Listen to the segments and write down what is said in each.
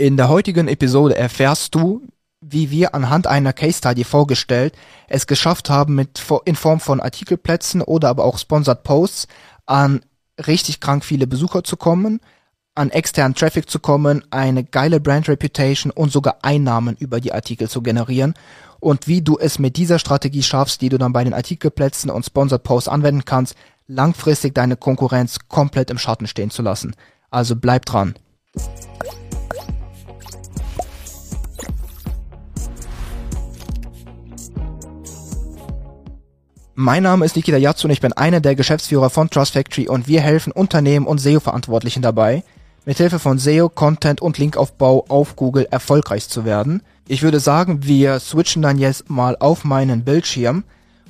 In der heutigen Episode erfährst du, wie wir anhand einer Case Study vorgestellt es geschafft haben, mit in Form von Artikelplätzen oder aber auch Sponsored Posts an richtig krank viele Besucher zu kommen, an externen Traffic zu kommen, eine geile Brand Reputation und sogar Einnahmen über die Artikel zu generieren und wie du es mit dieser Strategie schaffst, die du dann bei den Artikelplätzen und Sponsored Posts anwenden kannst, langfristig deine Konkurrenz komplett im Schatten stehen zu lassen. Also bleib dran. Mein Name ist Nikita Yatsu und ich bin einer der Geschäftsführer von Trust Factory und wir helfen Unternehmen und SEO-Verantwortlichen dabei, mithilfe von SEO, Content und Linkaufbau auf Google erfolgreich zu werden. Ich würde sagen, wir switchen dann jetzt mal auf meinen Bildschirm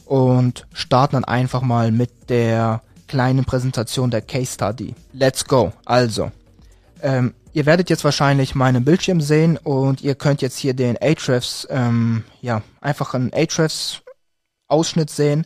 und starten dann einfach mal mit der kleinen Präsentation der Case Study. Let's go. Also, ähm, ihr werdet jetzt wahrscheinlich meinen Bildschirm sehen und ihr könnt jetzt hier den Ahrefs, ähm, ja, einfach einen Ahrefs Ausschnitt sehen.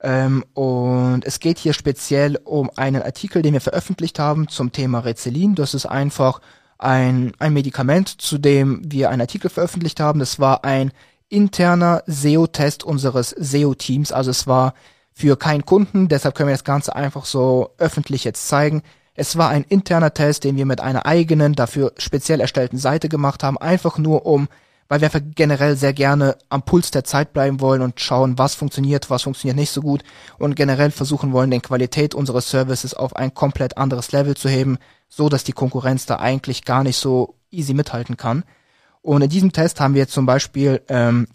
Ähm, und es geht hier speziell um einen Artikel, den wir veröffentlicht haben zum Thema Rezelin. Das ist einfach ein, ein Medikament, zu dem wir einen Artikel veröffentlicht haben. Das war ein interner SEO-Test unseres SEO-Teams. Also es war für keinen Kunden, deshalb können wir das Ganze einfach so öffentlich jetzt zeigen. Es war ein interner Test, den wir mit einer eigenen, dafür speziell erstellten Seite gemacht haben, einfach nur um weil wir generell sehr gerne am Puls der Zeit bleiben wollen und schauen, was funktioniert, was funktioniert nicht so gut und generell versuchen wollen, den Qualität unseres Services auf ein komplett anderes Level zu heben, so dass die Konkurrenz da eigentlich gar nicht so easy mithalten kann. Und in diesem Test haben wir zum Beispiel ähm,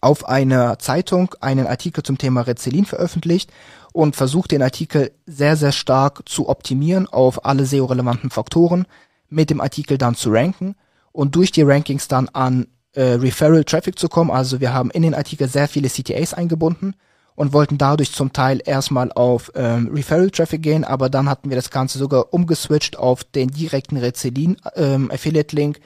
auf einer Zeitung einen Artikel zum Thema Rezelin veröffentlicht und versucht den Artikel sehr, sehr stark zu optimieren auf alle SEO-relevanten Faktoren, mit dem Artikel dann zu ranken und durch die Rankings dann an äh, Referral Traffic zu kommen. Also wir haben in den Artikel sehr viele CTAs eingebunden und wollten dadurch zum Teil erstmal auf ähm, Referral Traffic gehen, aber dann hatten wir das Ganze sogar umgeswitcht auf den direkten Rezelin ähm, Affiliate Link,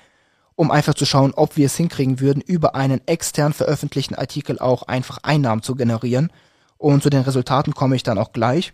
um einfach zu schauen, ob wir es hinkriegen würden, über einen extern veröffentlichten Artikel auch einfach Einnahmen zu generieren. Und zu den Resultaten komme ich dann auch gleich.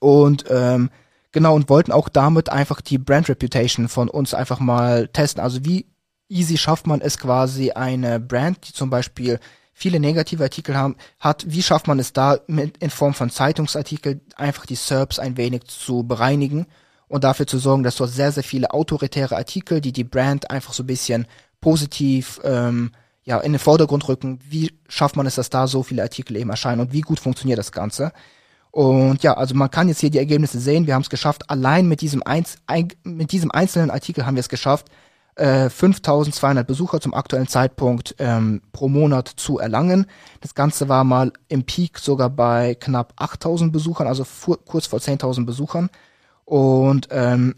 Und ähm, Genau, und wollten auch damit einfach die Brand Reputation von uns einfach mal testen. Also wie easy schafft man es quasi eine Brand, die zum Beispiel viele negative Artikel haben, hat, wie schafft man es da mit, in Form von Zeitungsartikel einfach die SERPs ein wenig zu bereinigen und dafür zu sorgen, dass dort sehr, sehr viele autoritäre Artikel, die die Brand einfach so ein bisschen positiv ähm, ja, in den Vordergrund rücken, wie schafft man es, dass da so viele Artikel eben erscheinen und wie gut funktioniert das Ganze? Und ja, also man kann jetzt hier die Ergebnisse sehen. Wir haben es geschafft, allein mit diesem, Einz ein, mit diesem einzelnen Artikel haben wir es geschafft, äh, 5200 Besucher zum aktuellen Zeitpunkt ähm, pro Monat zu erlangen. Das Ganze war mal im Peak sogar bei knapp 8000 Besuchern, also kurz vor 10.000 Besuchern. Und ähm,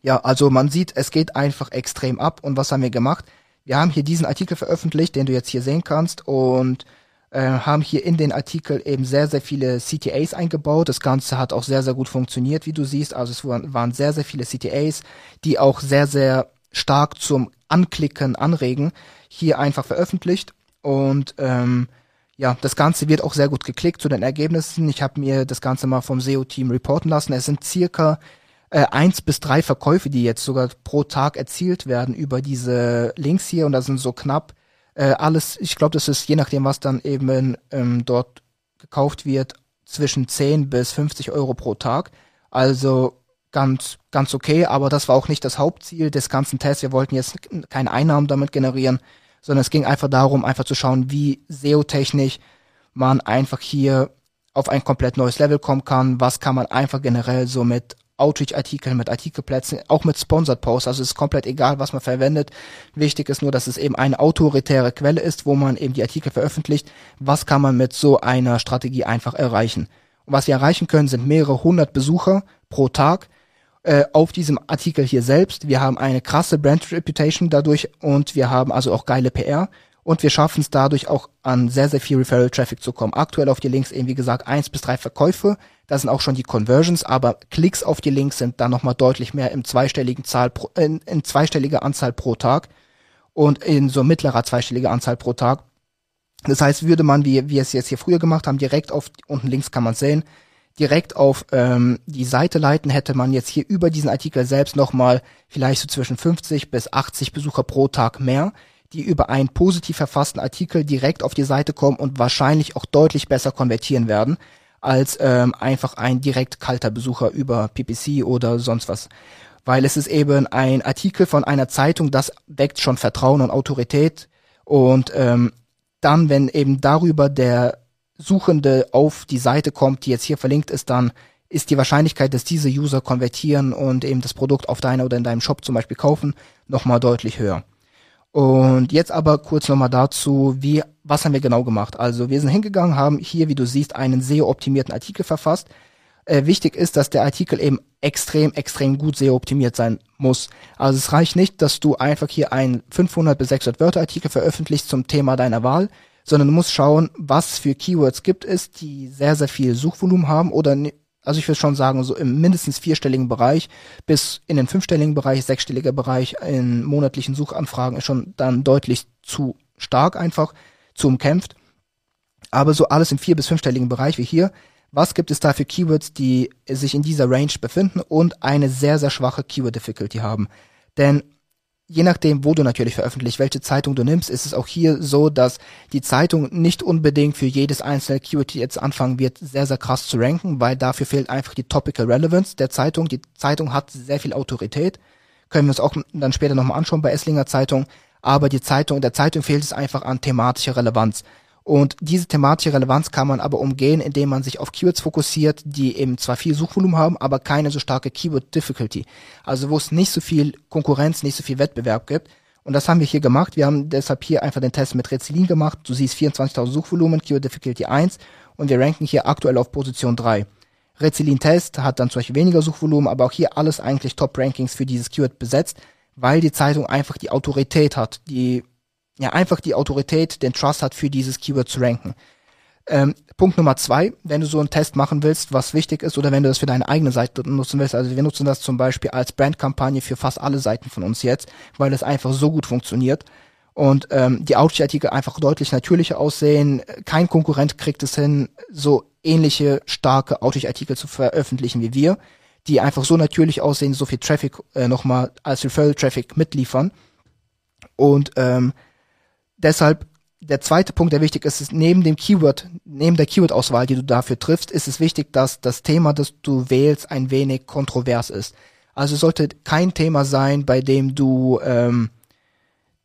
ja, also man sieht, es geht einfach extrem ab. Und was haben wir gemacht? Wir haben hier diesen Artikel veröffentlicht, den du jetzt hier sehen kannst. Und äh, haben hier in den Artikel eben sehr, sehr viele CTAs eingebaut. Das Ganze hat auch sehr, sehr gut funktioniert, wie du siehst. Also es waren, waren sehr, sehr viele CTAs, die auch sehr, sehr stark zum Anklicken anregen, hier einfach veröffentlicht. Und ähm, ja, das Ganze wird auch sehr gut geklickt zu den Ergebnissen. Ich habe mir das Ganze mal vom SEO-Team reporten lassen. Es sind circa äh, eins bis drei Verkäufe, die jetzt sogar pro Tag erzielt werden über diese Links hier. Und da sind so knapp äh, alles, ich glaube, das ist je nachdem, was dann eben ähm, dort gekauft wird, zwischen 10 bis 50 Euro pro Tag. Also ganz, ganz okay, aber das war auch nicht das Hauptziel des ganzen Tests. Wir wollten jetzt keine Einnahmen damit generieren, sondern es ging einfach darum, einfach zu schauen, wie SEO-technisch man einfach hier auf ein komplett neues Level kommen kann. Was kann man einfach generell so mit Outreach-Artikeln, mit Artikelplätzen, auch mit Sponsored Posts. Also es ist komplett egal, was man verwendet. Wichtig ist nur, dass es eben eine autoritäre Quelle ist, wo man eben die Artikel veröffentlicht. Was kann man mit so einer Strategie einfach erreichen? Und was wir erreichen können, sind mehrere hundert Besucher pro Tag äh, auf diesem Artikel hier selbst. Wir haben eine krasse Brand Reputation dadurch und wir haben also auch geile PR und wir schaffen es dadurch auch an sehr, sehr viel Referral Traffic zu kommen. Aktuell auf die Links eben, wie gesagt, eins bis drei Verkäufe. Das sind auch schon die Conversions, aber Klicks auf die Links sind dann nochmal deutlich mehr im zweistelligen Zahl, pro, in, in zweistelliger Anzahl pro Tag und in so mittlerer zweistelliger Anzahl pro Tag. Das heißt, würde man, wie wir es jetzt hier früher gemacht haben, direkt auf unten links kann man sehen, direkt auf ähm, die Seite leiten, hätte man jetzt hier über diesen Artikel selbst nochmal vielleicht so zwischen 50 bis 80 Besucher pro Tag mehr, die über einen positiv verfassten Artikel direkt auf die Seite kommen und wahrscheinlich auch deutlich besser konvertieren werden als ähm, einfach ein direkt kalter Besucher über PPC oder sonst was. Weil es ist eben ein Artikel von einer Zeitung, das weckt schon Vertrauen und Autorität. Und ähm, dann, wenn eben darüber der Suchende auf die Seite kommt, die jetzt hier verlinkt ist, dann ist die Wahrscheinlichkeit, dass diese User konvertieren und eben das Produkt auf deiner oder in deinem Shop zum Beispiel kaufen, nochmal deutlich höher. Und jetzt aber kurz nochmal dazu, wie, was haben wir genau gemacht? Also wir sind hingegangen, haben hier, wie du siehst, einen SEO-optimierten Artikel verfasst. Äh, wichtig ist, dass der Artikel eben extrem, extrem gut SEO-optimiert sein muss. Also es reicht nicht, dass du einfach hier einen 500 bis 600 Wörter Artikel veröffentlichst zum Thema deiner Wahl, sondern du musst schauen, was für Keywords gibt es, die sehr, sehr viel Suchvolumen haben oder also ich würde schon sagen, so im mindestens vierstelligen Bereich bis in den fünfstelligen Bereich, sechsstelliger Bereich in monatlichen Suchanfragen ist schon dann deutlich zu stark einfach, zu umkämpft. Aber so alles im vier- bis fünfstelligen Bereich wie hier. Was gibt es da für Keywords, die sich in dieser Range befinden und eine sehr, sehr schwache Keyword Difficulty haben? Denn je nachdem, wo du natürlich veröffentlichst, welche Zeitung du nimmst, ist es auch hier so, dass die Zeitung nicht unbedingt für jedes einzelne Keyword jetzt anfangen wird, sehr, sehr krass zu ranken, weil dafür fehlt einfach die Topical Relevance der Zeitung. Die Zeitung hat sehr viel Autorität. Können wir uns auch dann später nochmal anschauen bei Esslinger Zeitung. Aber die Zeitung, der Zeitung fehlt es einfach an thematischer Relevanz. Und diese thematische Relevanz kann man aber umgehen, indem man sich auf Keywords fokussiert, die eben zwar viel Suchvolumen haben, aber keine so starke Keyword Difficulty. Also wo es nicht so viel Konkurrenz, nicht so viel Wettbewerb gibt. Und das haben wir hier gemacht. Wir haben deshalb hier einfach den Test mit Rezilin gemacht. Du siehst 24.000 Suchvolumen, Keyword Difficulty 1 und wir ranken hier aktuell auf Position 3. Rezilin Test hat dann zum Beispiel weniger Suchvolumen, aber auch hier alles eigentlich Top-Rankings für dieses Keyword besetzt, weil die Zeitung einfach die Autorität hat, die ja einfach die Autorität, den Trust hat, für dieses Keyword zu ranken. Ähm, Punkt Nummer zwei, wenn du so einen Test machen willst, was wichtig ist, oder wenn du das für deine eigene Seite nutzen willst, also wir nutzen das zum Beispiel als Brandkampagne für fast alle Seiten von uns jetzt, weil es einfach so gut funktioniert und ähm, die Outreach-Artikel einfach deutlich natürlicher aussehen. Kein Konkurrent kriegt es hin, so ähnliche starke Outreach-Artikel zu veröffentlichen wie wir, die einfach so natürlich aussehen, so viel Traffic äh, nochmal als Referral-Traffic mitliefern. Und ähm, deshalb der zweite Punkt, der wichtig ist, ist neben dem Keyword, neben der Keyword-Auswahl, die du dafür triffst, ist es wichtig, dass das Thema, das du wählst, ein wenig kontrovers ist. Also sollte kein Thema sein, bei dem du ähm,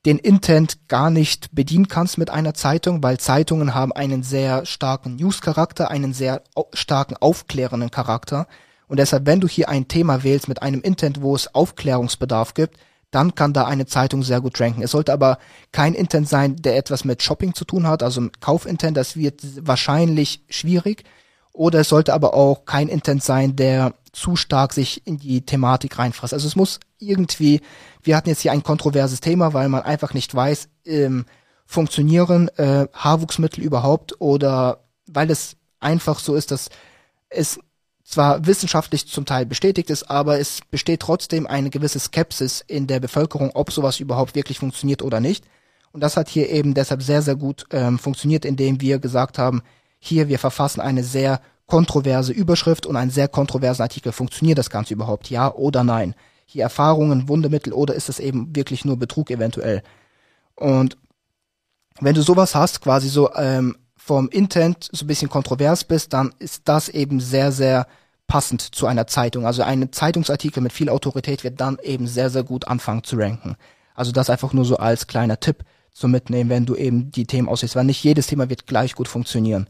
den Intent gar nicht bedienen kannst mit einer Zeitung, weil Zeitungen haben einen sehr starken News-Charakter, einen sehr starken aufklärenden Charakter. Und deshalb, wenn du hier ein Thema wählst mit einem Intent, wo es Aufklärungsbedarf gibt, dann kann da eine Zeitung sehr gut ranken. Es sollte aber kein Intent sein, der etwas mit Shopping zu tun hat, also Kaufintent, das wird wahrscheinlich schwierig. Oder es sollte aber auch kein Intent sein, der zu stark sich in die Thematik reinfasst. Also es muss irgendwie, wir hatten jetzt hier ein kontroverses Thema, weil man einfach nicht weiß, ähm, funktionieren äh, Haarwuchsmittel überhaupt oder weil es einfach so ist, dass es zwar wissenschaftlich zum Teil bestätigt ist, aber es besteht trotzdem eine gewisse Skepsis in der Bevölkerung, ob sowas überhaupt wirklich funktioniert oder nicht. Und das hat hier eben deshalb sehr, sehr gut ähm, funktioniert, indem wir gesagt haben, hier, wir verfassen eine sehr kontroverse Überschrift und einen sehr kontroversen Artikel. Funktioniert das Ganze überhaupt? Ja oder nein? Hier Erfahrungen, Wundermittel oder ist es eben wirklich nur Betrug eventuell? Und wenn du sowas hast, quasi so ähm, vom Intent so ein bisschen kontrovers bist, dann ist das eben sehr, sehr passend zu einer Zeitung. Also ein Zeitungsartikel mit viel Autorität wird dann eben sehr, sehr gut anfangen zu ranken. Also das einfach nur so als kleiner Tipp zum Mitnehmen, wenn du eben die Themen aussiehst, weil nicht jedes Thema wird gleich gut funktionieren.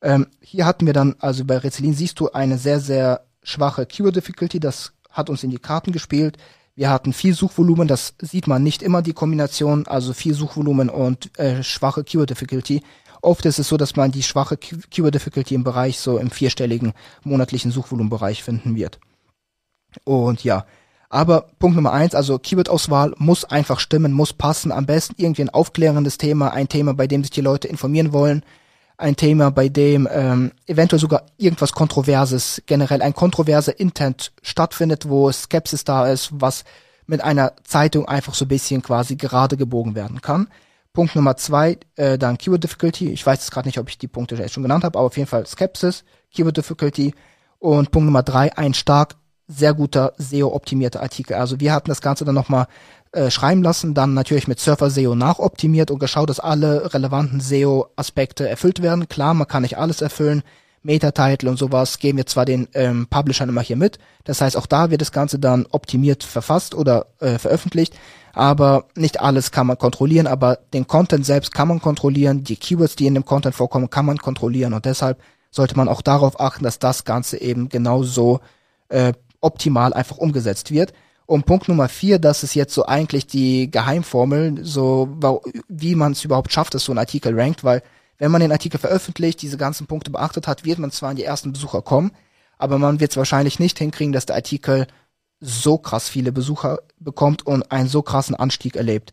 Ähm, hier hatten wir dann, also bei Rezilin siehst du eine sehr, sehr schwache Keyword Difficulty, das hat uns in die Karten gespielt. Wir hatten viel Suchvolumen, das sieht man nicht immer die Kombination, also viel Suchvolumen und äh, schwache Keyword Difficulty. Oft ist es so, dass man die schwache Keyword Difficulty im Bereich so im vierstelligen monatlichen Suchvolumenbereich finden wird. Und ja, aber Punkt Nummer eins, also Keyword-Auswahl muss einfach stimmen, muss passen. Am besten irgendwie ein aufklärendes Thema, ein Thema, bei dem sich die Leute informieren wollen, ein Thema, bei dem ähm, eventuell sogar irgendwas Kontroverses, generell ein kontroverser Intent stattfindet, wo Skepsis da ist, was mit einer Zeitung einfach so ein bisschen quasi gerade gebogen werden kann. Punkt Nummer zwei, äh, dann Keyword Difficulty. Ich weiß jetzt gerade nicht, ob ich die Punkte jetzt schon genannt habe, aber auf jeden Fall Skepsis, Keyword Difficulty. Und Punkt Nummer drei, ein stark, sehr guter SEO-optimierter Artikel. Also wir hatten das Ganze dann nochmal äh, schreiben lassen, dann natürlich mit Surfer SEO nachoptimiert und geschaut, dass alle relevanten SEO-Aspekte erfüllt werden. Klar, man kann nicht alles erfüllen. Meta-Title und sowas geben wir zwar den ähm, Publishern immer hier mit. Das heißt, auch da wird das Ganze dann optimiert verfasst oder äh, veröffentlicht. Aber nicht alles kann man kontrollieren, aber den Content selbst kann man kontrollieren. Die Keywords, die in dem Content vorkommen, kann man kontrollieren. Und deshalb sollte man auch darauf achten, dass das Ganze eben genauso äh, optimal einfach umgesetzt wird. Und Punkt Nummer vier, das ist jetzt so eigentlich die Geheimformel, so wie man es überhaupt schafft, dass so ein Artikel rankt, weil wenn man den Artikel veröffentlicht, diese ganzen Punkte beachtet hat, wird man zwar in die ersten Besucher kommen, aber man wird es wahrscheinlich nicht hinkriegen, dass der Artikel so krass viele Besucher bekommt und einen so krassen Anstieg erlebt.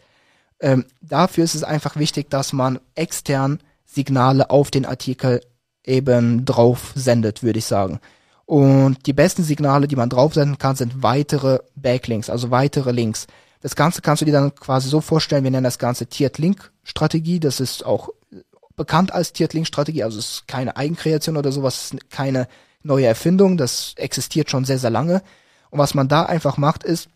Ähm, dafür ist es einfach wichtig, dass man extern Signale auf den Artikel eben drauf sendet, würde ich sagen. Und die besten Signale, die man draufsenden kann, sind weitere Backlinks, also weitere Links. Das Ganze kannst du dir dann quasi so vorstellen, wir nennen das Ganze Tiered Link Strategie. Das ist auch bekannt als Tiered Link Strategie, also es ist keine Eigenkreation oder sowas, keine neue Erfindung, das existiert schon sehr, sehr lange. Und was man da einfach macht, ist,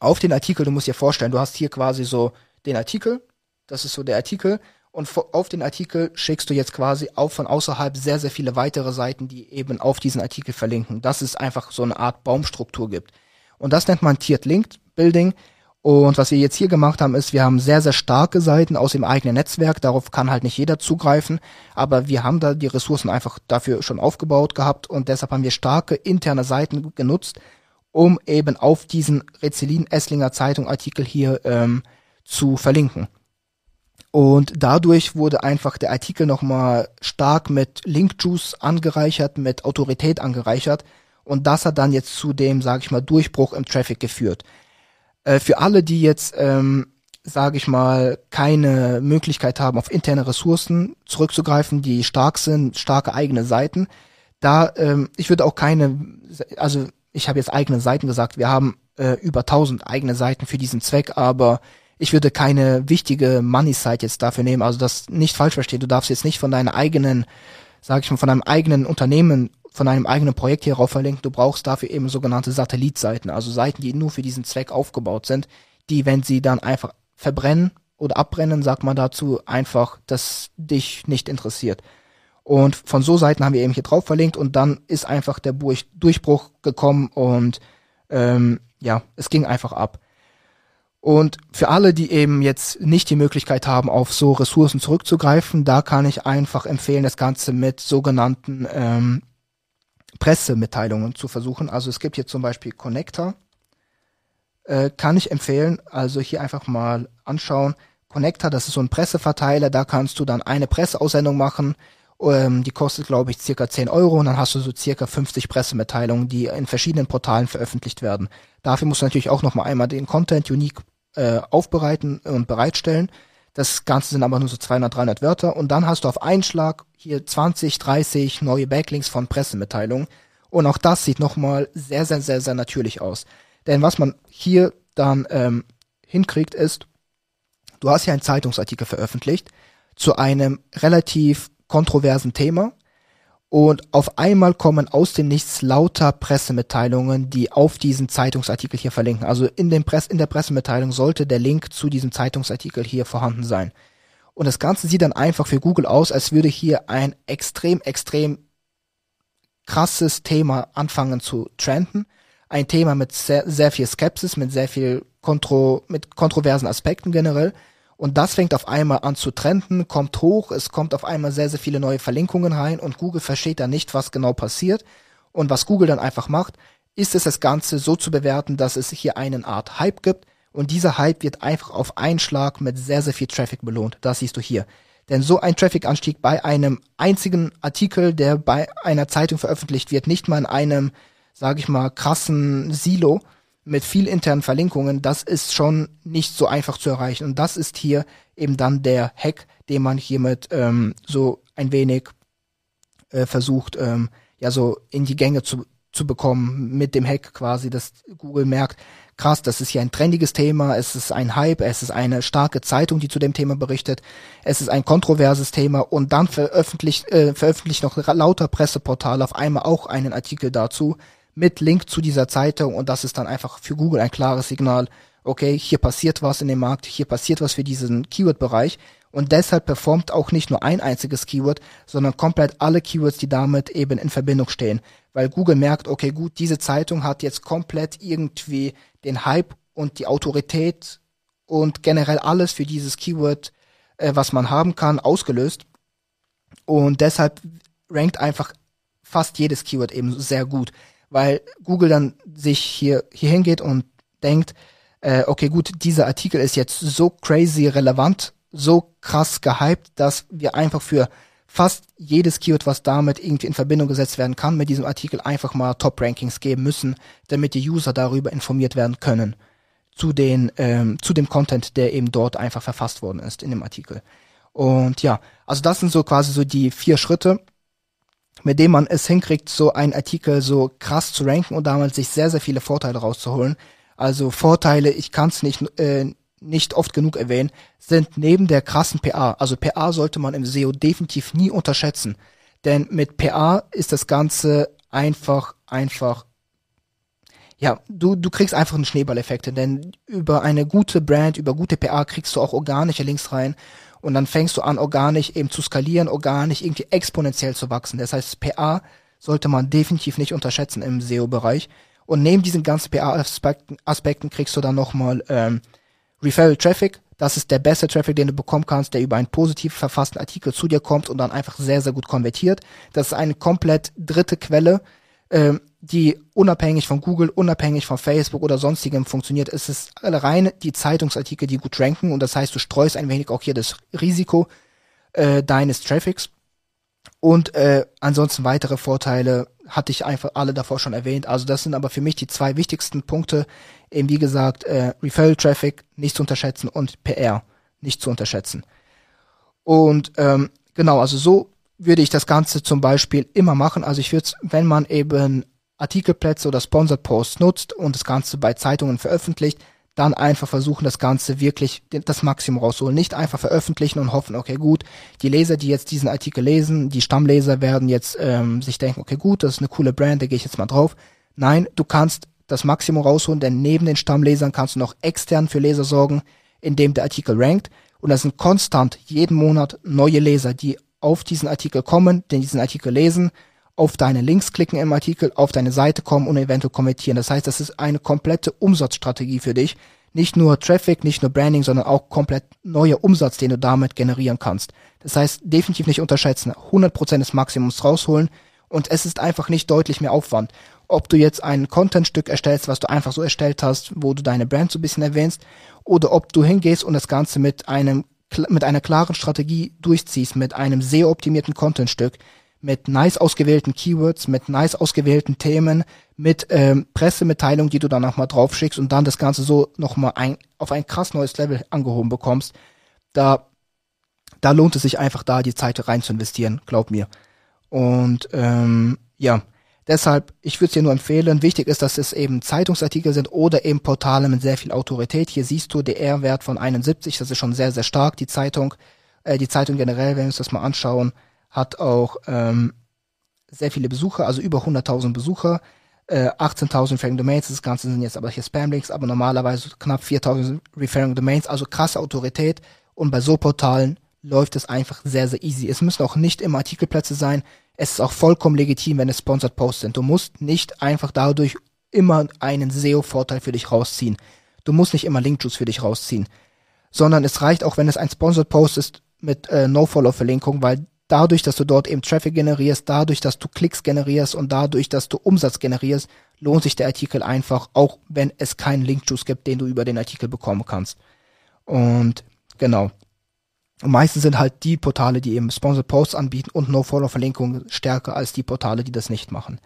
auf den Artikel, du musst dir vorstellen, du hast hier quasi so den Artikel, das ist so der Artikel, und auf den Artikel schickst du jetzt quasi auch von außerhalb sehr, sehr viele weitere Seiten, die eben auf diesen Artikel verlinken, dass es einfach so eine Art Baumstruktur gibt. Und das nennt man Tiered Link Building. Und was wir jetzt hier gemacht haben, ist, wir haben sehr, sehr starke Seiten aus dem eigenen Netzwerk. Darauf kann halt nicht jeder zugreifen. Aber wir haben da die Ressourcen einfach dafür schon aufgebaut gehabt. Und deshalb haben wir starke interne Seiten genutzt, um eben auf diesen Rezelin Esslinger Zeitung Artikel hier ähm, zu verlinken. Und dadurch wurde einfach der Artikel nochmal stark mit Link-Juice angereichert, mit Autorität angereichert. Und das hat dann jetzt zu dem, sage ich mal, Durchbruch im Traffic geführt. Äh, für alle, die jetzt, ähm, sage ich mal, keine Möglichkeit haben, auf interne Ressourcen zurückzugreifen, die stark sind, starke eigene Seiten, da, ähm, ich würde auch keine, also ich habe jetzt eigene Seiten gesagt, wir haben äh, über 1000 eigene Seiten für diesen Zweck, aber ich würde keine wichtige Money-Site jetzt dafür nehmen, also das nicht falsch verstehen, du darfst jetzt nicht von deiner eigenen, sag ich mal, von deinem eigenen Unternehmen von einem eigenen Projekt hierauf verlinken. Du brauchst dafür eben sogenannte Satellitseiten, also Seiten, die nur für diesen Zweck aufgebaut sind, die, wenn sie dann einfach verbrennen oder abbrennen, sagt man dazu, einfach, dass dich nicht interessiert. Und von so Seiten haben wir eben hier drauf verlinkt und dann ist einfach der Durchbruch gekommen und ähm, ja, es ging einfach ab. Und für alle, die eben jetzt nicht die Möglichkeit haben, auf so Ressourcen zurückzugreifen, da kann ich einfach empfehlen, das Ganze mit sogenannten ähm, Pressemitteilungen zu versuchen. Also es gibt hier zum Beispiel Connector. Äh, kann ich empfehlen. Also hier einfach mal anschauen. Connector, das ist so ein Presseverteiler. Da kannst du dann eine Presseaussendung machen. Ähm, die kostet, glaube ich, circa 10 Euro. Und dann hast du so circa 50 Pressemitteilungen, die in verschiedenen Portalen veröffentlicht werden. Dafür musst du natürlich auch nochmal einmal den Content unique äh, aufbereiten und bereitstellen. Das Ganze sind aber nur so 200, 300 Wörter. Und dann hast du auf einen Schlag hier 20, 30 neue Backlinks von Pressemitteilungen. Und auch das sieht nochmal sehr, sehr, sehr, sehr natürlich aus. Denn was man hier dann ähm, hinkriegt ist, du hast hier einen Zeitungsartikel veröffentlicht zu einem relativ kontroversen Thema und auf einmal kommen aus dem Nichts lauter Pressemitteilungen, die auf diesen Zeitungsartikel hier verlinken. Also in, dem Press in der Pressemitteilung sollte der Link zu diesem Zeitungsartikel hier vorhanden sein. Und das Ganze sieht dann einfach für Google aus, als würde hier ein extrem, extrem krasses Thema anfangen zu trenden. Ein Thema mit sehr, sehr viel Skepsis, mit sehr viel kontro, mit kontroversen Aspekten generell. Und das fängt auf einmal an zu trenden, kommt hoch, es kommt auf einmal sehr, sehr viele neue Verlinkungen rein und Google versteht dann nicht, was genau passiert. Und was Google dann einfach macht, ist es das Ganze so zu bewerten, dass es hier eine Art Hype gibt und dieser Hype wird einfach auf einen Schlag mit sehr, sehr viel Traffic belohnt. Das siehst du hier. Denn so ein Traffic-Anstieg bei einem einzigen Artikel, der bei einer Zeitung veröffentlicht wird, nicht mal in einem, sage ich mal, krassen Silo, mit viel internen Verlinkungen, das ist schon nicht so einfach zu erreichen. Und das ist hier eben dann der Hack, den man hiermit ähm, so ein wenig äh, versucht, ähm, ja, so in die Gänge zu zu bekommen mit dem Hack quasi, dass Google merkt, krass, das ist hier ein trendiges Thema, es ist ein Hype, es ist eine starke Zeitung, die zu dem Thema berichtet, es ist ein kontroverses Thema und dann veröffentlicht, äh, veröffentlicht noch lauter Presseportale auf einmal auch einen Artikel dazu mit Link zu dieser Zeitung und das ist dann einfach für Google ein klares Signal, okay, hier passiert was in dem Markt, hier passiert was für diesen Keyword-Bereich und deshalb performt auch nicht nur ein einziges Keyword, sondern komplett alle Keywords, die damit eben in Verbindung stehen. Weil Google merkt, okay, gut, diese Zeitung hat jetzt komplett irgendwie den Hype und die Autorität und generell alles für dieses Keyword, äh, was man haben kann, ausgelöst. Und deshalb rankt einfach fast jedes Keyword eben sehr gut, weil Google dann sich hier, hier hingeht und denkt, äh, okay, gut, dieser Artikel ist jetzt so crazy relevant so krass gehypt, dass wir einfach für fast jedes Keyword, was damit irgendwie in Verbindung gesetzt werden kann, mit diesem Artikel einfach mal Top-Rankings geben müssen, damit die User darüber informiert werden können zu den ähm, zu dem Content, der eben dort einfach verfasst worden ist in dem Artikel. Und ja, also das sind so quasi so die vier Schritte, mit denen man es hinkriegt, so einen Artikel so krass zu ranken und damals sich sehr sehr viele Vorteile rauszuholen. Also Vorteile, ich kann es nicht äh, nicht oft genug erwähnen, sind neben der krassen PA, also PA sollte man im SEO definitiv nie unterschätzen, denn mit PA ist das Ganze einfach, einfach, ja, du, du kriegst einfach einen Schneeballeffekt, denn über eine gute Brand, über gute PA kriegst du auch organische Links rein und dann fängst du an, organisch eben zu skalieren, organisch irgendwie exponentiell zu wachsen. Das heißt, PA sollte man definitiv nicht unterschätzen im SEO-Bereich. Und neben diesen ganzen PA-Aspekten Aspekten kriegst du dann nochmal ähm, Referral Traffic, das ist der beste Traffic, den du bekommen kannst, der über einen positiv verfassten Artikel zu dir kommt und dann einfach sehr, sehr gut konvertiert. Das ist eine komplett dritte Quelle, ähm, die unabhängig von Google, unabhängig von Facebook oder sonstigem funktioniert. Es ist rein die Zeitungsartikel, die gut ranken und das heißt, du streust ein wenig auch hier das Risiko äh, deines Traffics. Und äh, ansonsten weitere Vorteile hatte ich einfach alle davor schon erwähnt. Also das sind aber für mich die zwei wichtigsten Punkte. Eben wie gesagt, äh, Referral Traffic nicht zu unterschätzen und PR nicht zu unterschätzen. Und ähm, genau, also so würde ich das Ganze zum Beispiel immer machen. Also ich würde wenn man eben Artikelplätze oder Sponsored Posts nutzt und das Ganze bei Zeitungen veröffentlicht, dann einfach versuchen, das Ganze wirklich das Maximum rauszuholen. Nicht einfach veröffentlichen und hoffen, okay, gut, die Leser, die jetzt diesen Artikel lesen, die Stammleser werden jetzt ähm, sich denken, okay, gut, das ist eine coole Brand, da gehe ich jetzt mal drauf. Nein, du kannst das Maximum rausholen, denn neben den Stammlesern kannst du noch extern für Leser sorgen, indem der Artikel rankt. Und das sind konstant jeden Monat neue Leser, die auf diesen Artikel kommen, den diesen Artikel lesen auf deine Links klicken im Artikel, auf deine Seite kommen und eventuell kommentieren. Das heißt, das ist eine komplette Umsatzstrategie für dich. Nicht nur Traffic, nicht nur Branding, sondern auch komplett neuer Umsatz, den du damit generieren kannst. Das heißt, definitiv nicht unterschätzen. 100% des Maximums rausholen und es ist einfach nicht deutlich mehr Aufwand. Ob du jetzt ein Contentstück erstellst, was du einfach so erstellt hast, wo du deine Brand so ein bisschen erwähnst, oder ob du hingehst und das Ganze mit einem mit einer klaren Strategie durchziehst, mit einem sehr optimierten Contentstück, mit nice ausgewählten Keywords, mit nice ausgewählten Themen, mit ähm, Pressemitteilungen, die du dann nochmal draufschickst und dann das Ganze so nochmal ein, auf ein krass neues Level angehoben bekommst, da, da lohnt es sich einfach da die Zeit rein zu investieren, glaub mir. Und ähm, ja, deshalb, ich würde es dir nur empfehlen, wichtig ist, dass es eben Zeitungsartikel sind oder eben Portale mit sehr viel Autorität. Hier siehst du DR-Wert von 71, das ist schon sehr, sehr stark, die Zeitung, äh, die Zeitung generell, wenn wir uns das mal anschauen, hat auch ähm, sehr viele Besucher, also über 100.000 Besucher, äh, 18.000 Referring Domains, das Ganze sind jetzt aber hier Spam-Links, aber normalerweise knapp 4.000 Referring Domains, also krasse Autorität und bei so Portalen läuft es einfach sehr, sehr easy. Es müssen auch nicht immer Artikelplätze sein, es ist auch vollkommen legitim, wenn es Sponsored Posts sind. Du musst nicht einfach dadurch immer einen SEO-Vorteil für dich rausziehen. Du musst nicht immer Link-Juice für dich rausziehen. Sondern es reicht auch, wenn es ein Sponsored Post ist mit äh, No-Follow-Verlinkung, weil dadurch, dass du dort eben Traffic generierst, dadurch, dass du Klicks generierst und dadurch, dass du Umsatz generierst, lohnt sich der Artikel einfach, auch wenn es keinen Link-Juice gibt, den du über den Artikel bekommen kannst. Und genau. Und meistens sind halt die Portale, die eben Sponsored Posts anbieten und No-Follow-Verlinkungen stärker als die Portale, die das nicht machen.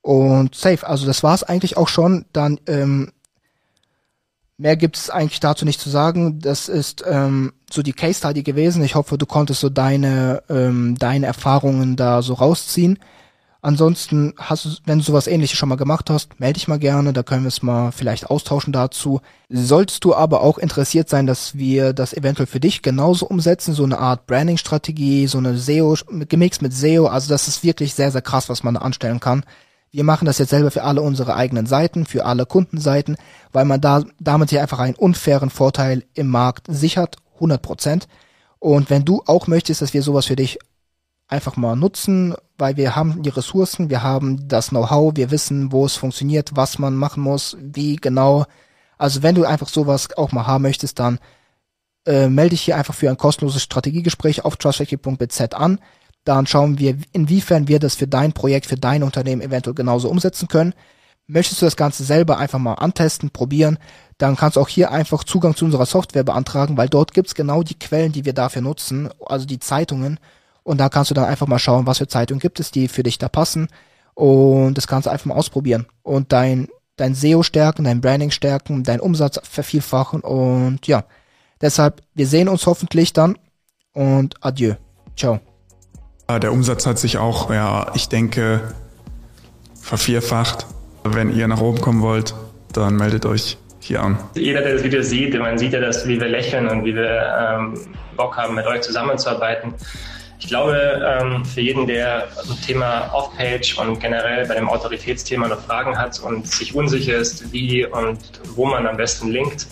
Und safe, also das war's eigentlich auch schon. Dann ähm, Mehr gibt es eigentlich dazu nicht zu sagen. Das ist ähm, so die Case Study gewesen. Ich hoffe, du konntest so deine ähm, deine Erfahrungen da so rausziehen. Ansonsten hast du, wenn du sowas ähnliches schon mal gemacht hast, melde dich mal gerne, da können wir es mal vielleicht austauschen dazu. Solltest du aber auch interessiert sein, dass wir das eventuell für dich genauso umsetzen, so eine Art Branding-Strategie, so eine SEO, gemixt mit SEO, also das ist wirklich sehr, sehr krass, was man da anstellen kann. Wir machen das jetzt selber für alle unsere eigenen Seiten, für alle Kundenseiten, weil man da damit hier einfach einen unfairen Vorteil im Markt sichert, 100 Prozent. Und wenn du auch möchtest, dass wir sowas für dich einfach mal nutzen, weil wir haben die Ressourcen, wir haben das Know-how, wir wissen, wo es funktioniert, was man machen muss, wie genau. Also wenn du einfach sowas auch mal haben möchtest, dann äh, melde dich hier einfach für ein kostenloses Strategiegespräch auf trustfactory.bz an. Dann schauen wir, inwiefern wir das für dein Projekt, für dein Unternehmen eventuell genauso umsetzen können. Möchtest du das Ganze selber einfach mal antesten, probieren, dann kannst du auch hier einfach Zugang zu unserer Software beantragen, weil dort gibt's genau die Quellen, die wir dafür nutzen, also die Zeitungen und da kannst du dann einfach mal schauen, was für Zeitungen gibt es, die für dich da passen. Und das kannst du einfach mal ausprobieren. Und dein, dein SEO stärken, dein Branding stärken, deinen Umsatz vervielfachen. Und ja, deshalb, wir sehen uns hoffentlich dann. Und adieu. Ciao. Der Umsatz hat sich auch, ja, ich denke, vervierfacht. Wenn ihr nach oben kommen wollt, dann meldet euch hier an. Jeder, der das Video sieht, man sieht ja, dass, wie wir lächeln und wie wir ähm, Bock haben, mit euch zusammenzuarbeiten. Ich glaube, ähm, für jeden, der zum Thema Off-Page und generell bei dem Autoritätsthema noch Fragen hat und sich unsicher ist, wie und wo man am besten linkt,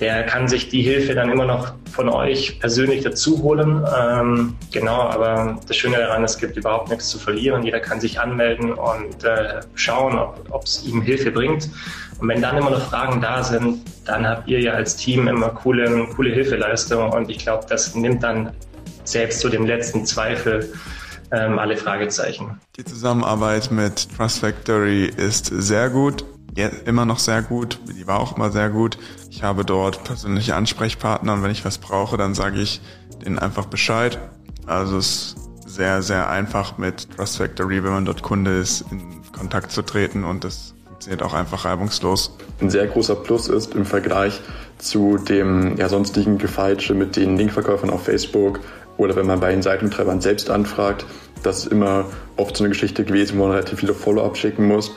der kann sich die Hilfe dann immer noch von euch persönlich dazu holen. Ähm, genau, aber das Schöne daran, es gibt überhaupt nichts zu verlieren. Jeder kann sich anmelden und äh, schauen, ob es ihm Hilfe bringt. Und wenn dann immer noch Fragen da sind, dann habt ihr ja als Team immer coole, coole Hilfeleistung und ich glaube, das nimmt dann selbst zu dem letzten Zweifel ähm, alle Fragezeichen. Die Zusammenarbeit mit Trust Factory ist sehr gut, immer noch sehr gut, die war auch immer sehr gut. Ich habe dort persönliche Ansprechpartner und wenn ich was brauche, dann sage ich denen einfach Bescheid. Also es ist sehr, sehr einfach mit Trust Factory, wenn man dort Kunde ist, in Kontakt zu treten und das funktioniert auch einfach reibungslos. Ein sehr großer Plus ist im Vergleich zu dem ja, sonstigen Gefeitsche mit den Linkverkäufern auf Facebook oder wenn man bei den Seitentreibern selbst anfragt, das ist immer oft so eine Geschichte gewesen, wo man relativ viele Follow-up schicken muss.